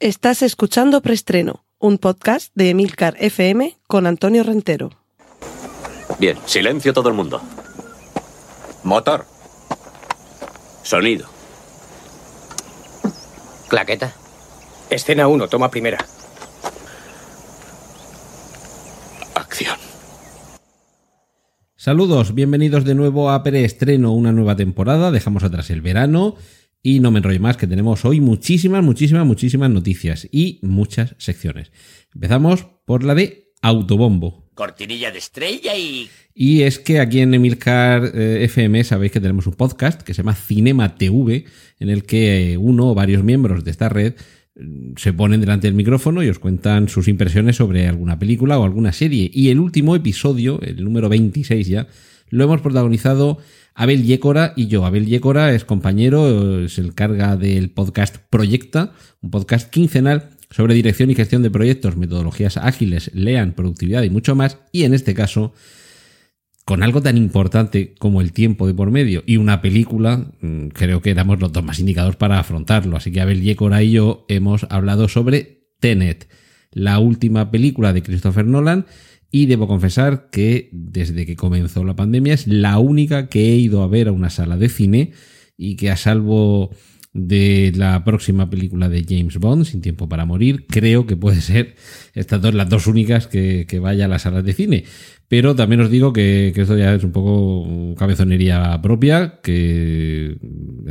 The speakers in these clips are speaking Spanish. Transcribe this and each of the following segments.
Estás escuchando Preestreno, un podcast de Emilcar FM con Antonio Rentero. Bien, silencio todo el mundo. Motor. Sonido. Claqueta. Escena 1, toma primera. Acción. Saludos, bienvenidos de nuevo a Preestreno, una nueva temporada. Dejamos atrás el verano y no me enrollo más, que tenemos hoy muchísimas, muchísimas, muchísimas noticias y muchas secciones. Empezamos por la de Autobombo. Cortinilla de estrella y... Y es que aquí en Emilcar eh, FM sabéis que tenemos un podcast que se llama Cinema TV, en el que uno o varios miembros de esta red mm, se ponen delante del micrófono y os cuentan sus impresiones sobre alguna película o alguna serie. Y el último episodio, el número 26 ya, lo hemos protagonizado Abel Yécora y yo. Abel Yécora es compañero, es el carga del podcast Proyecta, un podcast quincenal sobre dirección y gestión de proyectos, metodologías ágiles, lean, productividad y mucho más. Y en este caso, con algo tan importante como el tiempo de por medio y una película, mm, creo que éramos los dos más indicados para afrontarlo. Así que Abel Yécora y yo hemos hablado sobre Tenet, la última película de Christopher Nolan. Y debo confesar que desde que comenzó la pandemia es la única que he ido a ver a una sala de cine y que a salvo de la próxima película de James Bond, Sin Tiempo para Morir. Creo que puede ser estas dos las dos únicas que, que vaya a las salas de cine. Pero también os digo que, esto ya es un poco cabezonería propia, que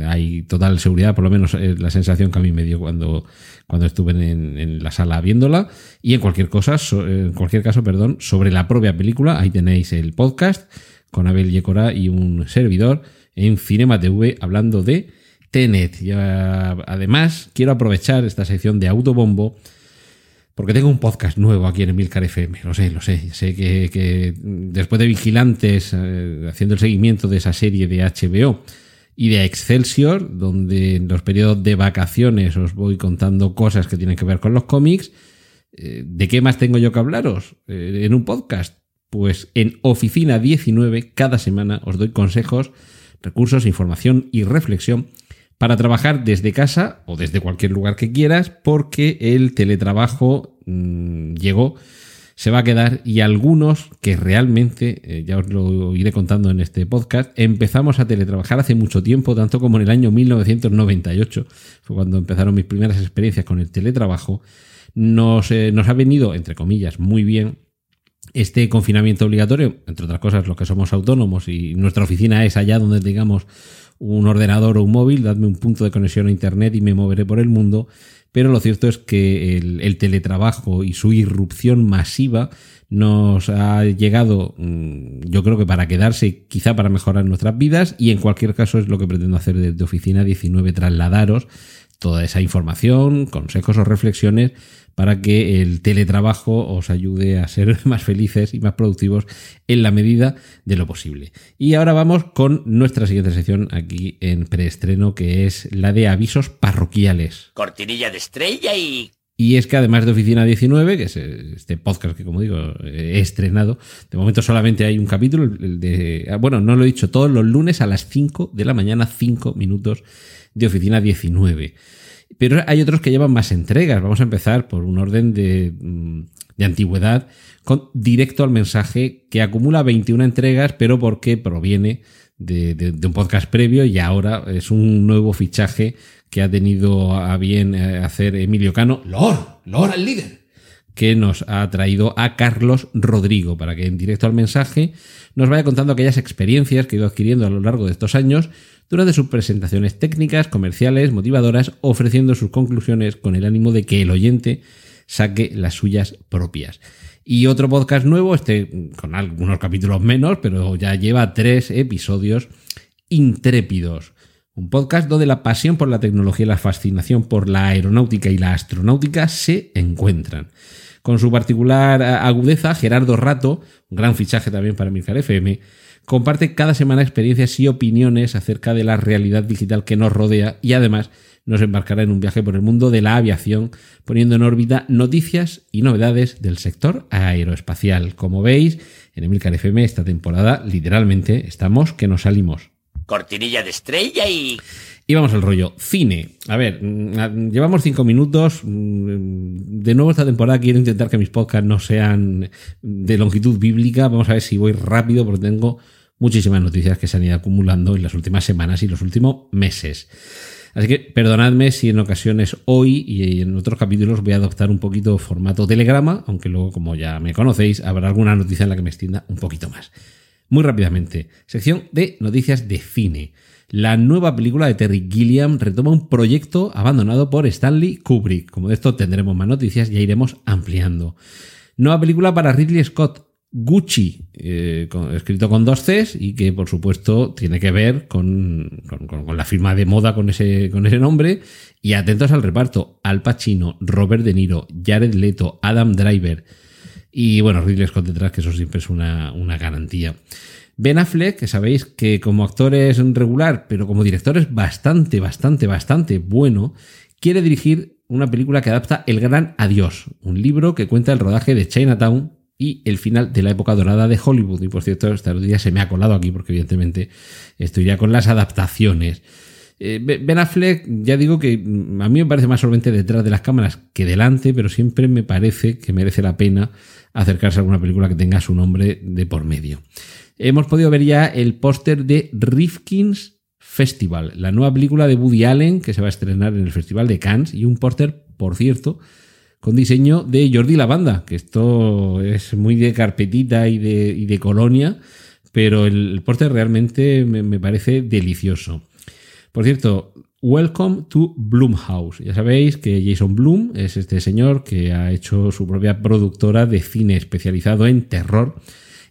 hay total seguridad, por lo menos es la sensación que a mí me dio cuando, cuando estuve en, la sala viéndola. Y en cualquier cosa, en cualquier caso, perdón, sobre la propia película, ahí tenéis el podcast con Abel Yecora y un servidor en Cinema TV hablando de Tenet. Y además, quiero aprovechar esta sección de autobombo porque tengo un podcast nuevo aquí en Emilcar FM. Lo sé, lo sé. Sé que, que después de Vigilantes, eh, haciendo el seguimiento de esa serie de HBO y de Excelsior, donde en los periodos de vacaciones os voy contando cosas que tienen que ver con los cómics, eh, ¿de qué más tengo yo que hablaros eh, en un podcast? Pues en Oficina 19, cada semana os doy consejos, recursos, información y reflexión para trabajar desde casa o desde cualquier lugar que quieras, porque el teletrabajo mmm, llegó, se va a quedar y algunos que realmente, eh, ya os lo iré contando en este podcast, empezamos a teletrabajar hace mucho tiempo, tanto como en el año 1998, fue cuando empezaron mis primeras experiencias con el teletrabajo, nos, eh, nos ha venido, entre comillas, muy bien este confinamiento obligatorio, entre otras cosas, los que somos autónomos y nuestra oficina es allá donde tengamos un ordenador o un móvil, dadme un punto de conexión a Internet y me moveré por el mundo. Pero lo cierto es que el, el teletrabajo y su irrupción masiva nos ha llegado, mm, yo creo que para quedarse, quizá para mejorar nuestras vidas, y en cualquier caso es lo que pretendo hacer desde Oficina 19, trasladaros toda esa información, consejos o reflexiones para que el teletrabajo os ayude a ser más felices y más productivos en la medida de lo posible. Y ahora vamos con nuestra siguiente sección aquí en preestreno, que es la de avisos parroquiales. Cortinilla de estrella y... Y es que además de Oficina 19, que es este podcast que como digo he estrenado, de momento solamente hay un capítulo, el de, bueno, no lo he dicho, todos los lunes a las 5 de la mañana, 5 minutos de Oficina 19. Pero hay otros que llevan más entregas. Vamos a empezar por un orden de, de antigüedad con directo al mensaje que acumula 21 entregas, pero porque proviene de, de, un podcast previo y ahora es un nuevo fichaje que ha tenido a bien hacer Emilio Cano, Lord, Lord el líder, que nos ha traído a Carlos Rodrigo para que en directo al mensaje nos vaya contando aquellas experiencias que ha ido adquiriendo a lo largo de estos años durante sus presentaciones técnicas, comerciales, motivadoras, ofreciendo sus conclusiones con el ánimo de que el oyente saque las suyas propias. Y otro podcast nuevo, este con algunos capítulos menos, pero ya lleva tres episodios intrépidos. Un podcast donde la pasión por la tecnología y la fascinación por la aeronáutica y la astronáutica se encuentran. Con su particular agudeza, Gerardo Rato, un gran fichaje también para Milcar FM, comparte cada semana experiencias y opiniones acerca de la realidad digital que nos rodea y además nos embarcará en un viaje por el mundo de la aviación, poniendo en órbita noticias y novedades del sector aeroespacial. Como veis, en Emilcar FM esta temporada literalmente estamos que nos salimos. Cortinilla de estrella y... Y vamos al rollo. Cine. A ver, mm, llevamos cinco minutos. Mm, De nuevo esta temporada quiero intentar que mis podcasts no sean de longitud bíblica. Vamos a ver si voy rápido porque tengo muchísimas noticias que se han ido acumulando en las últimas semanas y los últimos meses. Así que perdonadme si en ocasiones hoy y en otros capítulos voy a adoptar un poquito formato telegrama, aunque luego, como ya me conocéis, habrá alguna noticia en la que me extienda un poquito más. Muy rápidamente, sección de noticias de cine. La nueva película de Terry Gilliam retoma un proyecto abandonado por Stanley Kubrick. Como de esto tendremos más noticias, ya iremos ampliando. Nueva película para Ridley Scott, Gucci, eh, escrito con dos Cs y que por supuesto tiene que ver con, con- con- con la firma de moda con ese, con ese nombre. Y atentos al reparto: Al Pacino, Robert De Niro, Jared Leto, Adam Driver y bueno, Ridley Scott detrás, que eso siempre es una, una garantía. Ben Affleck, que sabéis que como actor es regular, pero como director es bastante, bastante, bastante bueno, quiere dirigir una película que adapta El Gran Adiós, un libro que cuenta el rodaje de Chinatown y el final de la época dorada de Hollywood. Y por cierto, esta día se me ha colado aquí porque evidentemente estoy ya con las adaptaciones. Eh, Be- Ben Affleck, ya digo que mm, a mí me parece más solvente detrás de las cámaras que delante, pero siempre me parece que merece la pena acercarse a alguna película que tenga su nombre de por medio. Hemos podido ver ya el póster de Rifkin's Festival, la nueva película de Woody Allen que se va a estrenar en el Festival de Cannes y un póster, por cierto, con diseño de Jordi Lavanda, que esto es muy de carpetita y de, y de colonia, pero el, póster realmente me, me parece delicioso. Por cierto, welcome to Blumhouse. Ya sabéis que Jason Blum es este señor que ha hecho su propia productora de cine especializado en terror.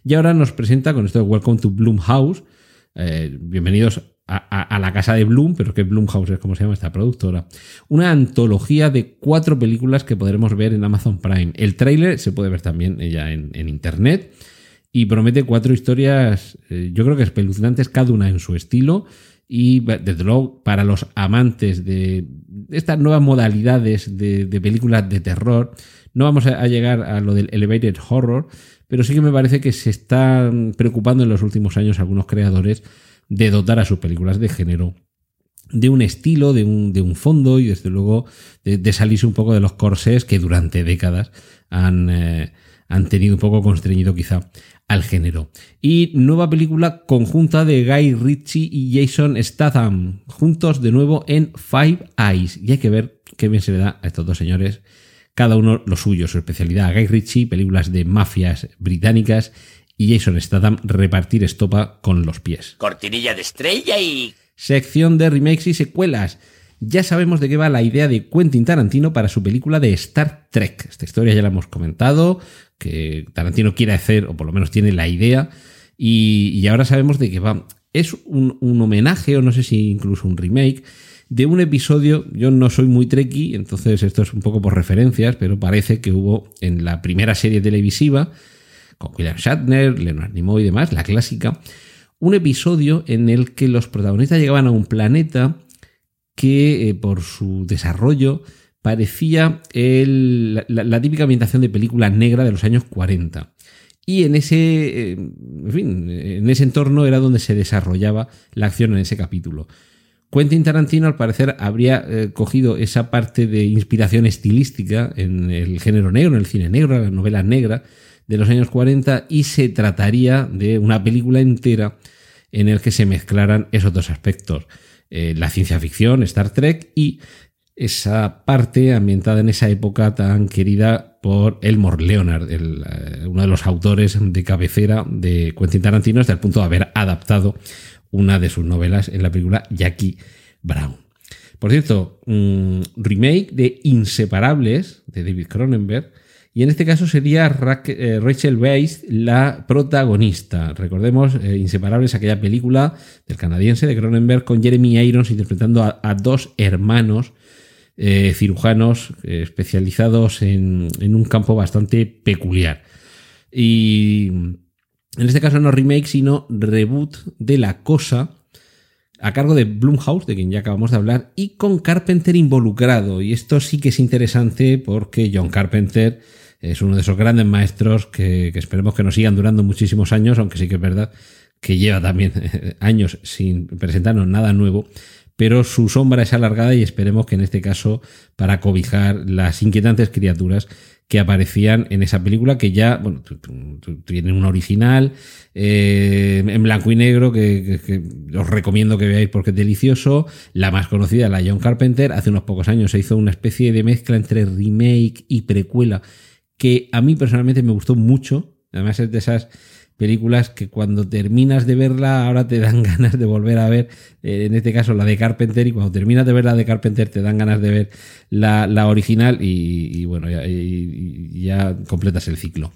Y ahora nos presenta con esto de Welcome to Blumhouse. eh, bienvenidos a, la casa de Bloom, pero que Blumhouse es como se llama esta productora. Una antología de cuatro películas que podremos ver en Amazon Prime. El tráiler se puede ver también ya en, en internet y promete cuatro historias, eh, yo creo que espeluznantes, cada una en su estilo. Y desde luego, para los amantes de estas nuevas modalidades de, de películas de terror, no vamos a, llegar a lo del elevated horror, pero sí que me parece que se están preocupando en los últimos años algunos creadores de dotar a sus películas de género de un estilo, de un, de un fondo y desde luego de, de salirse un poco de los corsés que durante décadas han, eh, han tenido un poco constreñido quizá al género. Y nueva película conjunta de Guy Ritchie y Jason Statham, juntos de nuevo en Five Eyes. Y hay que ver qué bien se le da a estos dos señores, cada uno lo suyo, su especialidad. Guy Ritchie, películas de mafias británicas, y Jason Statham, repartir estopa con los pies. Cortinilla de estrella y... Sección de remakes y secuelas. Ya sabemos de qué va la idea de Quentin Tarantino para su película de Star Trek. Esta historia ya la hemos comentado, que Tarantino quiere hacer, o por lo menos tiene la idea, y, y ahora sabemos de qué va. Es un, un homenaje, o no sé si incluso un remake, de un episodio, yo no soy muy treki, entonces esto es un poco por referencias, pero parece que hubo en la primera serie televisiva, con William Shatner, Leonard Nimoy y demás, la clásica, un episodio en el que los protagonistas llegaban a un planeta que eh, por su desarrollo parecía la típica ambientación de película negra de los años 40. Y en ese, eh, en fin, en ese entorno era donde se desarrollaba la acción en ese capítulo. Quentin Tarantino, al parecer, habría eh, cogido esa parte de inspiración estilística en el género negro, en el cine negro, en la novela negra de los años 40, y se trataría de una película entera en el que se mezclaran esos dos aspectos. Eh, la ciencia ficción, Star Trek, y esa parte ambientada en esa época tan querida por Elmore Leonard, eh, uno de los autores de cabecera de Quentin Tarantino, hasta el punto de haber adaptado una de sus novelas en la película Jackie Brown. Por cierto, un remake de Inseparables de David Cronenberg. Y en este caso sería eh, Rachel Weisz la protagonista. Recordemos eh, Inseparables, aquella película del canadiense de Cronenberg con Jeremy Irons interpretando a dos hermanos eh, cirujanos eh, especializados en, un campo bastante peculiar. Y en este caso no remake, sino reboot de La Cosa, a cargo de Blumhouse, de quien ya acabamos de hablar, y con Carpenter involucrado. Y esto sí que es interesante porque John Carpenter es uno de esos grandes maestros que, que esperemos que nos sigan durando muchísimos años, aunque sí que es verdad que lleva también años sin presentarnos nada nuevo, pero su sombra es alargada y esperemos que en este caso para cobijar las inquietantes criaturas que aparecían en esa película que ya, bueno, tiene un original eh, en blanco y negro que, os recomiendo que veáis porque es delicioso. La más conocida, la John Carpenter, hace unos pocos años se hizo una especie de mezcla entre remake y precuela que a mí personalmente me gustó mucho. Además es de esas películas que cuando terminas de verla ahora te dan ganas de volver a ver, eh, en este caso la de Carpenter, y cuando terminas de ver la de Carpenter te dan ganas de ver la, original y, bueno, ya, completas el ciclo.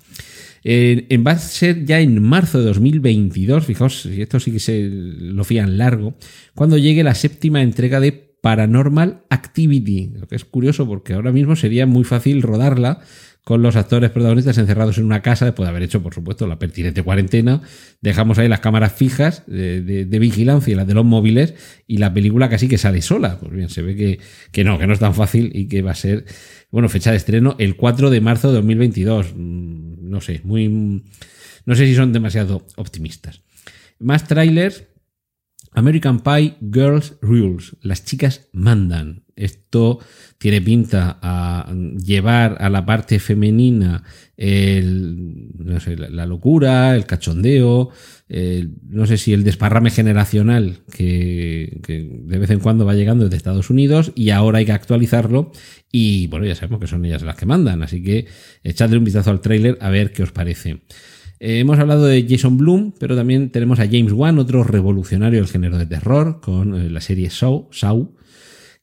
va a ser ya en marzo de 2022, fijaos, esto sí que se lo fían largo, cuando llegue la séptima entrega de Paranormal Activity, lo que es curioso porque ahora mismo sería muy fácil rodarla con los actores protagonistas encerrados en una casa después de haber hecho, por supuesto, la pertinente cuarentena. Dejamos ahí las cámaras fijas de, vigilancia y las de los móviles y la película casi que sale sola. Pues bien, se ve que, que, no, que no es tan fácil y que va a ser, bueno, fecha de estreno el 4 de marzo de 2022. Mm, no sé, muy... No sé si son demasiado optimistas. Más trailers. American Pie Girls Rules. Las chicas mandan. Esto tiene pinta a llevar a la parte femenina la, locura, el cachondeo, no sé si el desparrame generacional que, de vez en cuando va llegando desde Estados Unidos y ahora hay que actualizarlo y bueno, ya sabemos que son ellas las que mandan, así que echadle un vistazo al tráiler a ver qué os parece. Eh, hemos hablado de Jason Bloom, pero también tenemos a James Wan, otro revolucionario del género de terror, con eh, la serie Saw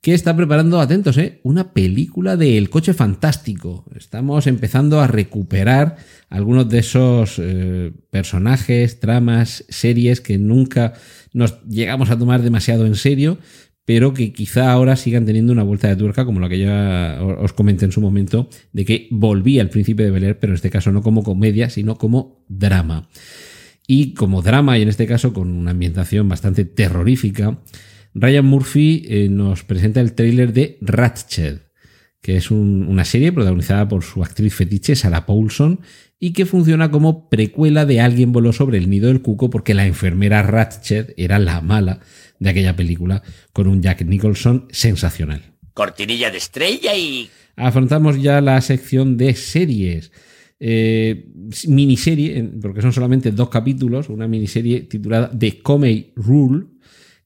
que está preparando, atentos, ¿eh? una película de El coche fantástico. Estamos empezando a recuperar algunos de esos eh, personajes, tramas, series que nunca nos llegamos a tomar demasiado en serio, pero que quizá ahora sigan teniendo una vuelta de tuerca, como la que ya os comenté en su momento, de que volvía al príncipe de Bel pero en este caso no como comedia, sino como drama. Y como drama, y en este caso con una ambientación bastante terrorífica, Ryan Murphy eh, nos presenta el tráiler de Ratched, que es una serie protagonizada por su actriz fetiche Sarah Paulson y que funciona como precuela de Alguien voló sobre el nido del cuco porque la enfermera Ratched era la mala de aquella película con un Jack Nicholson sensacional. Cortinilla de estrella y... Afrontamos ya la sección de series. Eh, miniserie, porque son solamente dos capítulos, una miniserie titulada The Comey Rule,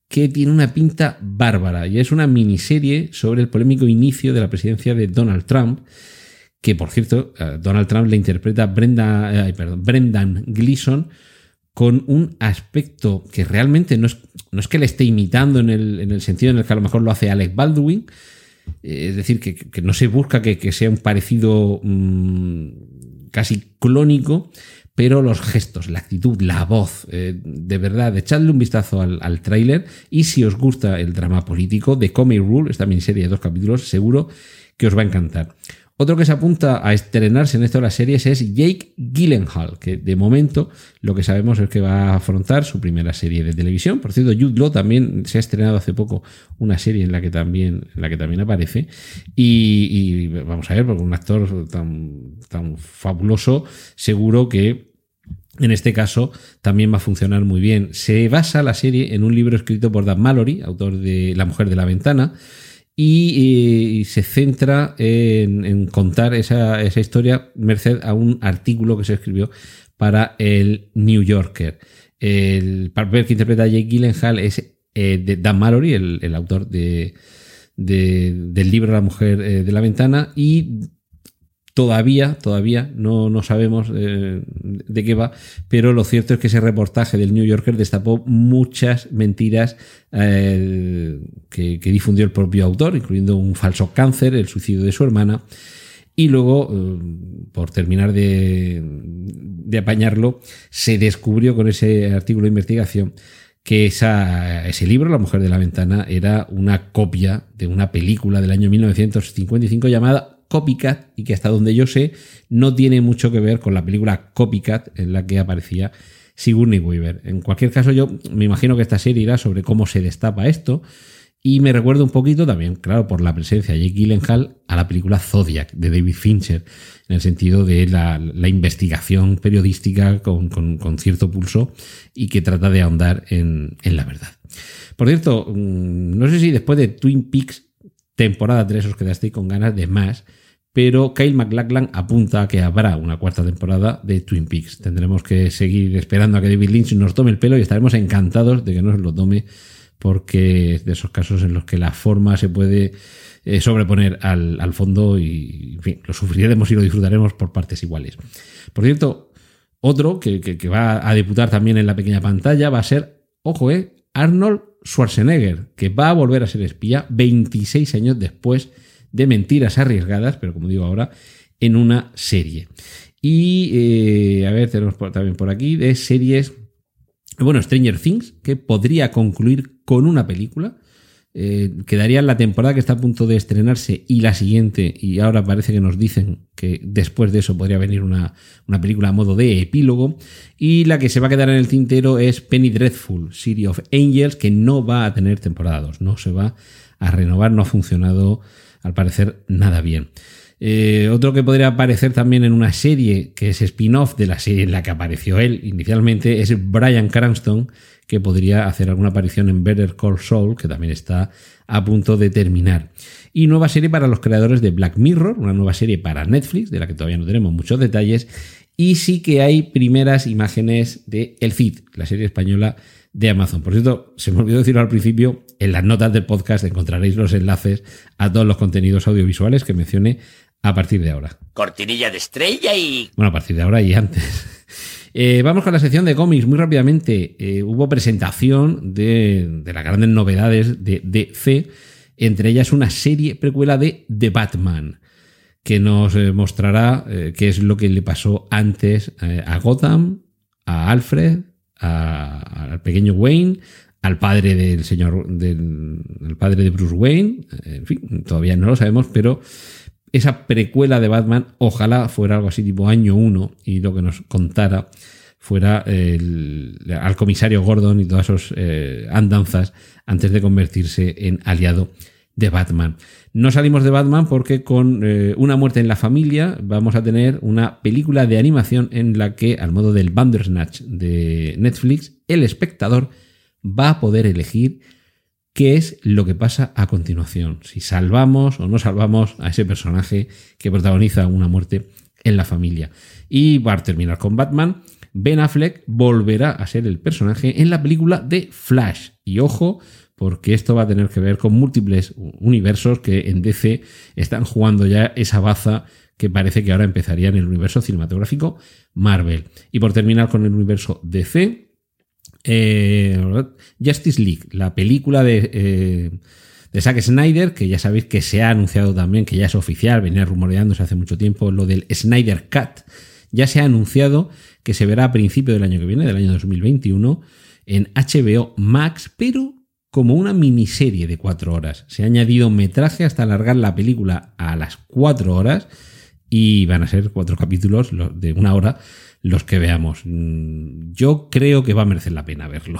que tiene una pinta bárbara y es una miniserie sobre el polémico inicio de la presidencia de Donald Trump, que por cierto, Donald Trump le interpreta Brenda, Brendan Gleeson con un aspecto que realmente no es, no es que le esté imitando en el, sentido en el que a lo mejor lo hace Alec Baldwin, eh, es decir, que, no se busca que, sea un parecido mm, casi clónico, pero los gestos, la actitud, la voz, eh, de verdad, echadle un vistazo al, al tráiler y si os gusta el drama político de Comic Rule, esta miniserie de dos capítulos, seguro que os va a encantar. Otro que se apunta a estrenarse en esto de las series es Jake Gyllenhaal, que de momento lo que sabemos es que va a afrontar su primera serie de televisión. Por cierto, Jude Law también se ha estrenado hace poco una serie en la que también, en la que también aparece. Y, vamos a ver, porque un actor tan, tan fabuloso, seguro que en este caso también va a funcionar muy bien. Se basa la serie en un libro escrito por Dan Mallory, autor de La mujer de la ventana, y, se centra en, contar esa, historia merced a un artículo que se escribió para el New Yorker. El papel que interpreta a Jake Gyllenhaal es eh, de Dan Mallory, el, autor de, del libro La mujer eh, de la ventana, y Todavía, todavía no, no sabemos eh, de qué va, pero lo cierto es que ese reportaje del New Yorker destapó muchas mentiras eh, que, difundió el propio autor, incluyendo un falso cáncer, el suicidio de su hermana. Y luego, eh, por terminar de, de, apañarlo, se descubrió con ese artículo de investigación que esa, ese libro, La mujer de la ventana, era una copia de una película del año 1955 llamada Copycat y que hasta donde yo sé no tiene mucho que ver con la película Copycat en la que aparecía Sigourney Weaver. En cualquier caso yo me imagino que esta serie irá sobre cómo se destapa esto Y me recuerda un poquito también, claro, por la presencia de Jake Gyllenhaal a la película Zodiac de David Fincher, en el sentido de la, investigación periodística con, cierto pulso y que trata de ahondar en, en la verdad. Por cierto, mm, no sé si después de Twin Peaks temporada 3 os quedasteis con ganas de más, pero Kyle MacLachlan apunta a que habrá una cuarta temporada de Twin Peaks. Tendremos que seguir esperando a que David Lynch nos tome el pelo y estaremos encantados de que nos lo tome porque es de esos casos en los que la forma se puede eh, sobreponer al, fondo y en fin, lo sufriremos y lo disfrutaremos por partes iguales. Por cierto, otro que, que va a debutar también en la pequeña pantalla va a ser, ojo, eh, Arnold Schwarzenegger, que va a volver a ser espía 26 años después de mentiras arriesgadas, pero como digo ahora, en una serie. Y, eh, a ver, tenemos también por aquí de series, bueno, Stranger Things, que podría concluir con una película. Eh, quedaría la temporada que está a punto de estrenarse y la siguiente, y ahora parece que nos dicen que después de eso podría venir una, una, película a modo de epílogo, y la que se va a quedar en el tintero es Penny Dreadful, City of Angels, que no va a tener temporada 2, no se va a renovar, no ha funcionado al parecer nada bien. Eh, otro que podría aparecer también en una serie que es spin-off de la serie en la que apareció él inicialmente es Brian Cranston, que podría hacer alguna aparición en Better Call Saul, que también está a punto de terminar. Y nueva serie para los creadores de Black Mirror, una nueva serie para Netflix, de la que todavía no tenemos muchos detalles. Y sí que hay primeras imágenes de El Cid, la serie española de Amazon. Por cierto, se me olvidó decirlo al principio, en las notas del podcast encontraréis los enlaces a todos los contenidos audiovisuales que mencioné a partir de ahora. Cortinilla de estrella y... Bueno, a partir de ahora y antes. Eh, vamos con la sección de cómics muy rápidamente. Eh, hubo presentación de, las grandes novedades de DC, entre ellas una serie precuela de The Batman, que nos eh, mostrará qué es lo que le pasó antes a Gotham, a Alfred, al pequeño Wayne, al padre del señor, del padre de Bruce Wayne, en fin, todavía no lo sabemos, pero esa precuela de Batman, ojalá fuera algo así tipo año 1 y lo que nos contara fuera al comisario Gordon y todas esas eh, andanzas antes de convertirse en aliado de Batman. No salimos de Batman porque con eh, una muerte en la familia vamos a tener una película de animación en la que, al modo del Bandersnatch de Netflix, el espectador va a poder elegir qué es lo que pasa a continuación, si salvamos o no salvamos a ese personaje que protagoniza una muerte en la familia. Y va a terminar con Batman. Ben Affleck volverá a ser el personaje en la película de Flash. Y ojo, porque esto va a tener que ver con múltiples universos que en DC están jugando ya esa baza que parece que ahora empezaría en el universo cinematográfico Marvel. Y por terminar con el universo DC, eh, Justice League, la película de, eh, de Zack Snyder, que ya sabéis que se ha anunciado también, que ya es oficial, venía rumoreándose hace mucho tiempo lo del Snyder Cut, ya se ha anunciado que se verá a principio del año que viene, del año 2021, en HBO Max, pero como una miniserie de cuatro horas. Se ha añadido metraje hasta alargar la película a las cuatro horas y van a ser cuatro capítulos de una hora los que veamos. Mm, yo creo que va a merecer la pena verlo.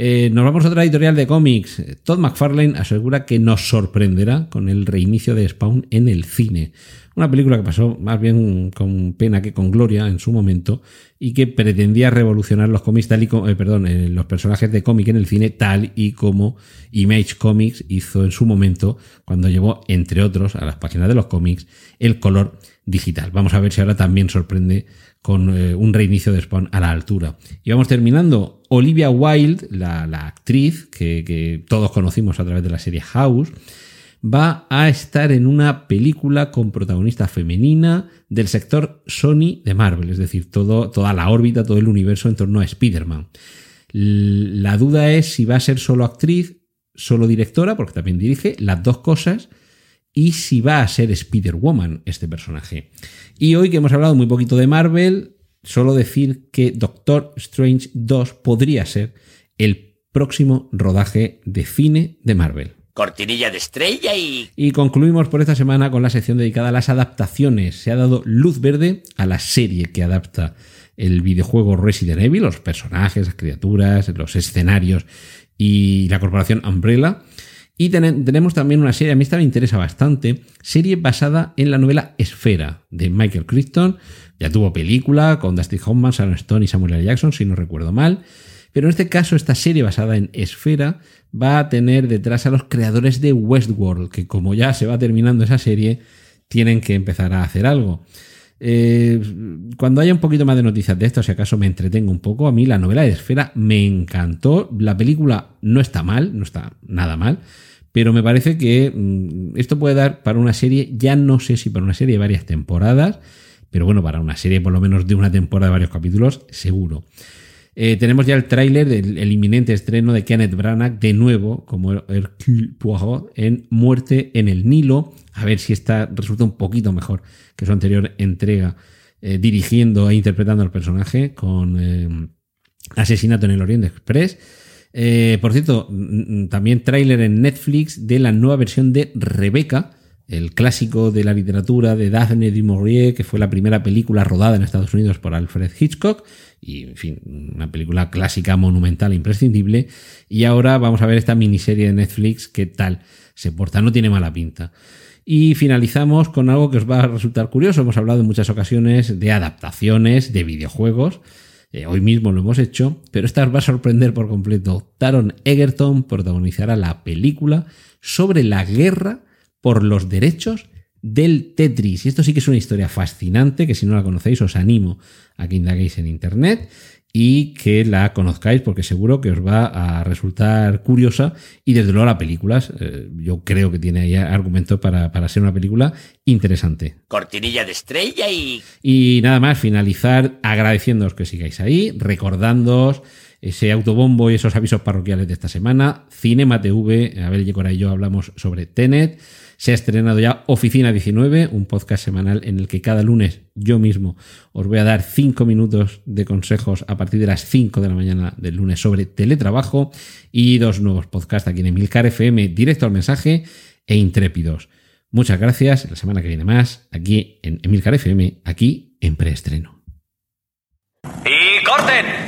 Eh, nos vamos a otra editorial de cómics. Todd McFarlane asegura que nos sorprenderá con el reinicio de Spawn en el cine. Una película que pasó más bien con pena que con gloria en su momento y que pretendía revolucionar los cómics tal y como, eh, perdón, eh, los personajes de cómic en el cine tal y como Image Comics hizo en su momento cuando llevó, entre otros, a las páginas de los cómics el color digital. Vamos a ver si ahora también sorprende con eh, un reinicio de Spawn a la altura. Y vamos terminando. Olivia Wilde, la, actriz que, todos conocimos a través de la serie House, va a estar en una película con protagonista femenina del sector Sony de Marvel, es decir, toda la órbita, todo el universo en torno a Spider-Man. La duda es si va a ser solo actriz, solo directora, porque también dirige, las dos cosas, y si va a ser Spider-Woman este personaje. Y hoy que hemos hablado muy poquito de Marvel, solo decir que Doctor Strange 2 podría ser el próximo rodaje de cine de Marvel. Cortinilla de estrella y... Y concluimos por esta semana con la sección dedicada a las adaptaciones. Se ha dado luz verde a la serie que adapta el videojuego Resident Evil, los personajes, las criaturas, los escenarios y la corporación Umbrella Y tenemos también una serie, a mí esta me interesa bastante, serie basada en la novela Esfera de Michael Crichton. Ya tuvo película con Dusty Hoffman, Sharon Stone y Samuel L. Jackson, si no recuerdo mal. Pero en este caso, esta serie basada en Esfera va a tener detrás a los creadores de Westworld, que como ya se va terminando esa serie, tienen que empezar a hacer algo. Eh, cuando haya un poquito más de noticias de esto, si acaso me entretengo un poco, a mí la novela de Esfera me encantó. La película no está mal, no está nada mal, pero me parece que mm, esto puede dar para una serie, ya no sé si para una serie de varias temporadas, pero bueno, para una serie por lo menos de una temporada de varios capítulos, seguro. Eh, tenemos ya el tráiler del inminente estreno de Kenneth Branagh de nuevo como Hercule Poirot en Muerte en el Nilo. A ver si esta resulta un poquito mejor que su anterior entrega eh, dirigiendo e interpretando al personaje con eh, Asesinato en el Oriente Express. Por cierto, también tráiler en Netflix de la nueva versión de Rebeca, el clásico de la literatura de Daphne du Maurier, que fue la primera película rodada en Estados Unidos por Alfred Hitchcock y, en fin, una película clásica, monumental, imprescindible. Y ahora vamos a ver esta miniserie de Netflix, qué tal se porta, no tiene mala pinta. Y finalizamos con algo que os va a resultar curioso. Hemos hablado en muchas ocasiones de adaptaciones de videojuegos. Eh, hoy mismo lo hemos hecho, pero esta os va a sorprender por completo. Taron Egerton protagonizará la película sobre la guerra por los derechos del Tetris. Y esto sí que es una historia fascinante, que si no la conocéis os animo a que indaguéis en Internet y que la conozcáis porque seguro que os va a resultar curiosa y desde luego la película, eh, yo creo que tiene ahí argumentos para, para, ser una película interesante. Cortinilla de estrella y... Y nada más, finalizar agradeciéndoos que sigáis ahí, recordándoos ese autobombo y esos avisos parroquiales de esta semana. Cinema TV, Abel Yecora y yo hablamos sobre Tenet. Se ha estrenado ya Oficina 19, un podcast semanal en el que cada lunes yo mismo os voy a dar 5 minutos de consejos a partir de las 5 de la mañana del lunes sobre teletrabajo y dos nuevos podcasts aquí en Emilcar FM, directo al mensaje e intrépidos. Muchas gracias. La semana que viene más aquí en Emilcar FM, aquí en preestreno. ¡Y corten!